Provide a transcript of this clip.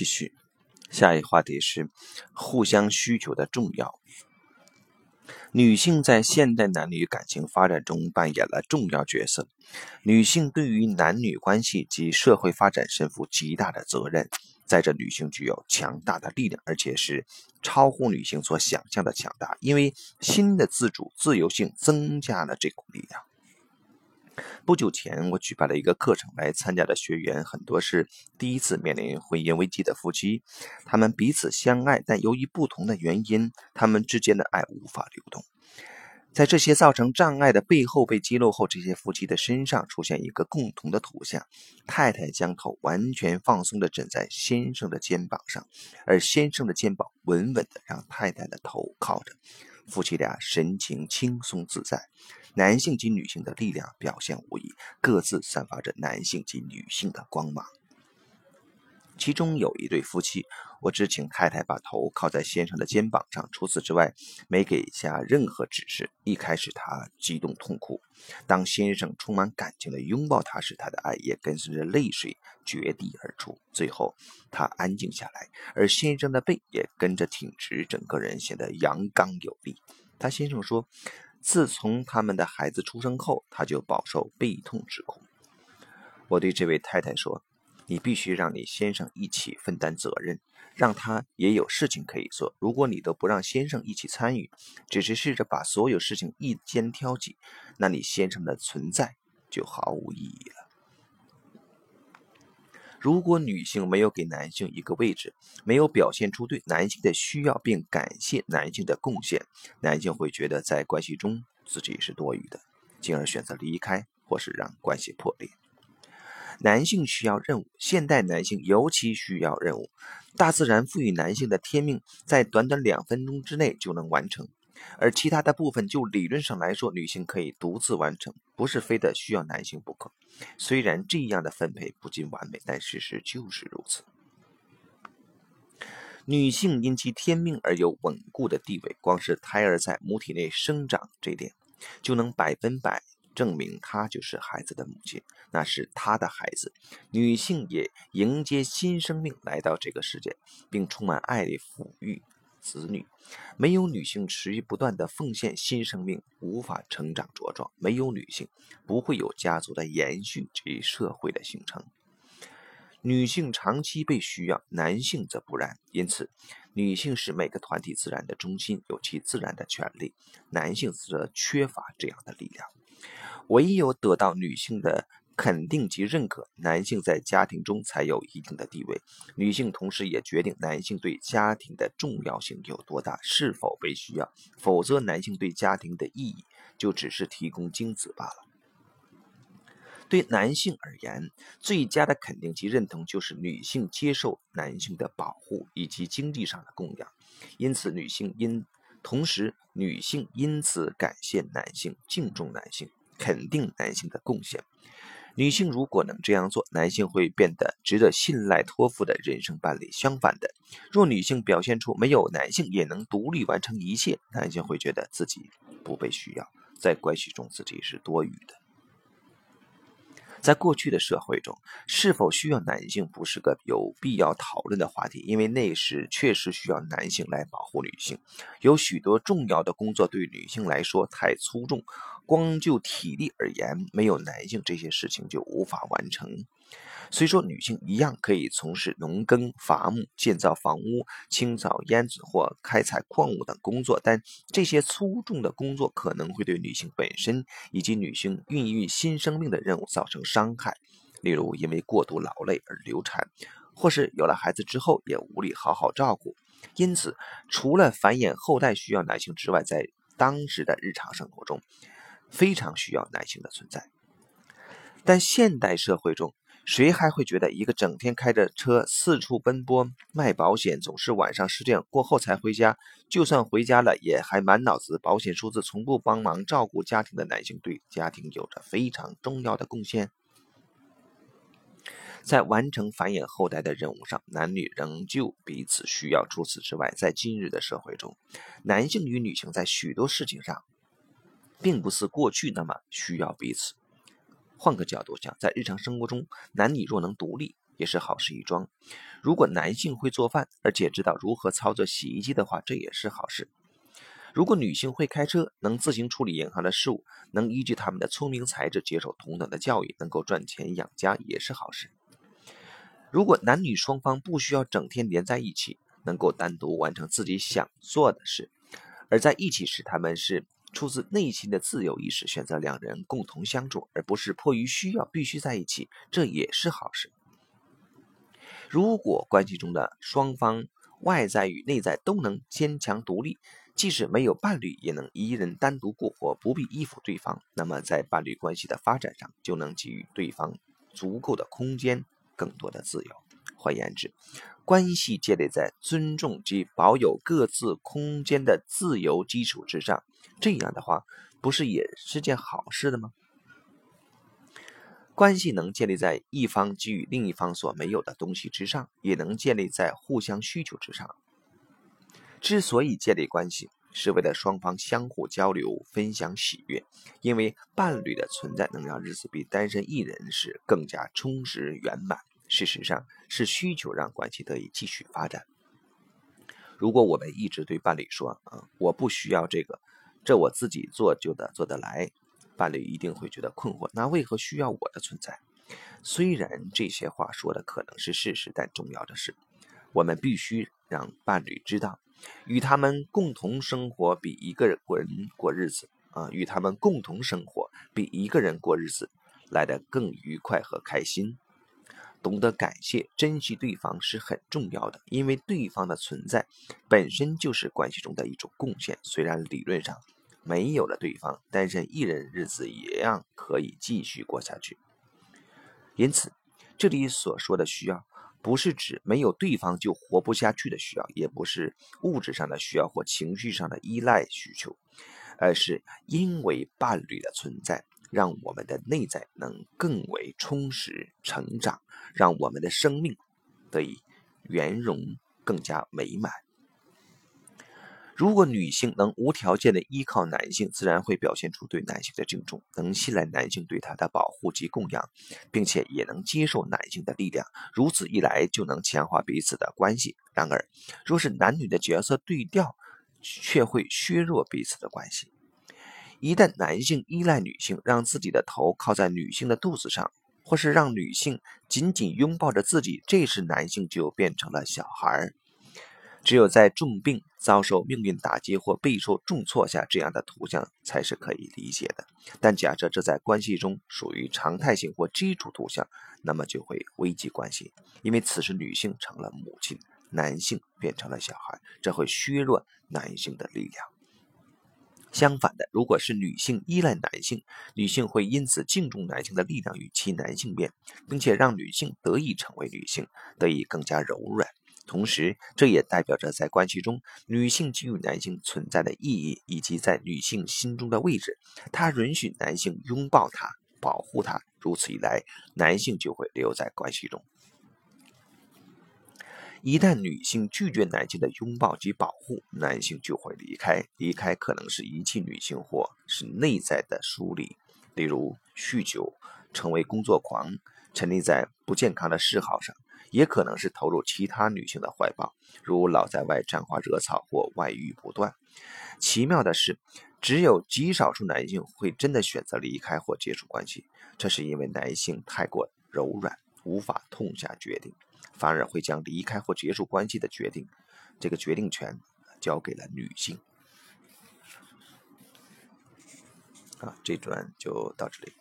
继续，下一话题是互相需求的重要。女性在现代男女感情发展中扮演了重要角色，女性对于男女关系及社会发展身负极大的责任。在这，女性具有强大的力量，而且是超乎女性所想象的强大，因为新的自主自由性增加了这股力量。不久前，我举办了一个课程，来参加的学员很多是第一次面临婚姻危机的夫妻，他们彼此相爱，但由于不同的原因，他们之间的爱无法流动。在这些造成障碍的背后被揭露后，这些夫妻的身上出现一个共同的图像：太太将头完全放松地枕在先生的肩膀上，而先生的肩膀稳稳地让太太的头靠着，夫妻俩神情轻松自在。男性及女性的力量表现无疑，各自散发着男性及女性的光芒。其中有一对夫妻，我只请太太把头靠在先生的肩膀上，除此之外没给下任何指示。一开始，她激动痛哭；当先生充满感情的拥抱她时，她的爱也跟随着泪水决堤而出。最后，她安静下来，而先生的背也跟着挺直，整个人显得阳刚有力。他先生说，自从他们的孩子出生后，他就饱受背痛之苦。我对这位太太说。你必须让你先生一起分担责任，让他也有事情可以做。如果你都不让先生一起参与，只是试着把所有事情一肩挑起，那你先生的存在就毫无意义了。如果女性没有给男性一个位置，没有表现出对男性的需要并感谢男性的贡献，男性会觉得在关系中自己是多余的，进而选择离开或是让关系破裂。男性需要任务，现代男性尤其需要任务。大自然赋予男性的天命，在短短两分钟之内就能完成，而其他的部分，就理论上来说，女性可以独自完成，不是非得需要男性不可。虽然这样的分配不尽完美，但事实就是如此。女性因其天命而有稳固的地位，光是胎儿在母体内生长这点，就能百分百。证明她就是孩子的母亲，那是她的孩子。女性也迎接新生命来到这个世界，并充满爱的抚育子女。没有女性持续不断的奉献，新生命无法成长茁壮。没有女性，不会有家族的延续及社会的形成。女性长期被需要，男性则不然。因此，女性是每个团体自然的中心，有其自然的权利；男性则缺乏这样的力量。唯有得到女性的肯定及认可，男性在家庭中才有一定的地位。女性同时也决定男性对家庭的重要性有多大，是否被需要。否则，男性对家庭的意义就只是提供精子罢了。对男性而言，最佳的肯定及认同就是女性接受男性的保护以及经济上的供养。因此，女性因同时，女性因此感谢男性，敬重男性。肯定男性的贡献，女性如果能这样做，男性会变得值得信赖托付的人生伴侣。相反的，若女性表现出没有男性也能独立完成一切，男性会觉得自己不被需要，在关系中自己是多余的。在过去的社会中，是否需要男性不是个有必要讨论的话题，因为那时确实需要男性来保护女性。有许多重要的工作对女性来说太粗重，光就体力而言，没有男性这些事情就无法完成。虽说女性一样可以从事农耕、伐木、建造房屋、清扫烟子或开采矿物等工作，但这些粗重的工作可能会对女性本身以及女性孕育新生命的任务造成伤害。例如，因为过度劳累而流产，或是有了孩子之后也无力好好照顾。因此，除了繁衍后代需要男性之外，在当时的日常生活中，非常需要男性的存在。但现代社会中，谁还会觉得一个整天开着车四处奔波卖保险，总是晚上十点过后才回家，就算回家了也还满脑子保险数字，从不帮忙照顾家庭的男性，对家庭有着非常重要的贡献？在完成繁衍后代的任务上，男女仍旧彼此需要。除此之外，在今日的社会中，男性与女性在许多事情上，并不似过去那么需要彼此。换个角度讲，在日常生活中，男女若能独立，也是好事一桩。如果男性会做饭，而且知道如何操作洗衣机的话，这也是好事。如果女性会开车，能自行处理银行的事务，能依据他们的聪明才智接受同等的教育，能够赚钱养家，也是好事。如果男女双方不需要整天连在一起，能够单独完成自己想做的事，而在一起时，他们是出自内心的自由意识，选择两人共同相处，而不是迫于需要必须在一起，这也是好事。如果关系中的双方外在与内在都能坚强独立，即使没有伴侣，也能一人单独过活，不必依附对方，那么在伴侣关系的发展上，就能给予对方足够的空间。更多的自由，换言之，关系建立在尊重及保有各自空间的自由基础之上。这样的话，不是也是件好事的吗？关系能建立在一方给予另一方所没有的东西之上，也能建立在互相需求之上。之所以建立关系，是为了双方相互交流、分享喜悦。因为伴侣的存在能让日子比单身一人时更加充实圆满。事实上是需求让关系得以继续发展。如果我们一直对伴侣说：“啊，我不需要这个，这我自己做就得做得来。”伴侣一定会觉得困惑。那为何需要我的存在？虽然这些话说的可能是事实，但重要的是，我们必须让伴侣知道，与他们共同生活比一个人过日子啊，与他们共同生活比一个人过日子来得更愉快和开心。懂得感谢、珍惜对方是很重要的，因为对方的存在本身就是关系中的一种贡献。虽然理论上没有了对方，单身一人日子一样可以继续过下去。因此，这里所说的需要，不是指没有对方就活不下去的需要，也不是物质上的需要或情绪上的依赖需求，而是因为伴侣的存在。让我们的内在能更为充实成长，让我们的生命得以圆融更加美满。如果女性能无条件的依靠男性，自然会表现出对男性的敬重，能信赖男性对她的保护及供养，并且也能接受男性的力量。如此一来，就能强化彼此的关系。然而，若是男女的角色对调，却会削弱彼此的关系。一旦男性依赖女性，让自己的头靠在女性的肚子上，或是让女性紧紧拥抱着自己，这时男性就变成了小孩。只有在重病、遭受命运打击或备受重挫下，这样的图像才是可以理解的。但假设这在关系中属于常态性或基础图像，那么就会危及关系，因为此时女性成了母亲，男性变成了小孩，这会削弱男性的力量。相反的，如果是女性依赖男性，女性会因此敬重男性的力量与其男性变，并且让女性得以成为女性，得以更加柔软。同时，这也代表着在关系中，女性给予男性存在的意义以及在女性心中的位置。她允许男性拥抱她、保护她，如此一来，男性就会留在关系中。一旦女性拒绝男性的拥抱及保护，男性就会离开。离开可能是遗弃女性，或是内在的疏离，例如酗酒、成为工作狂、沉溺在不健康的嗜好上；也可能是投入其他女性的怀抱，如老在外沾花惹草或外遇不断。奇妙的是，只有极少数男性会真的选择离开或结束关系，这是因为男性太过柔软，无法痛下决定。反而会将离开或结束关系的决定，这个决定权交给了女性。啊，这段就到这里。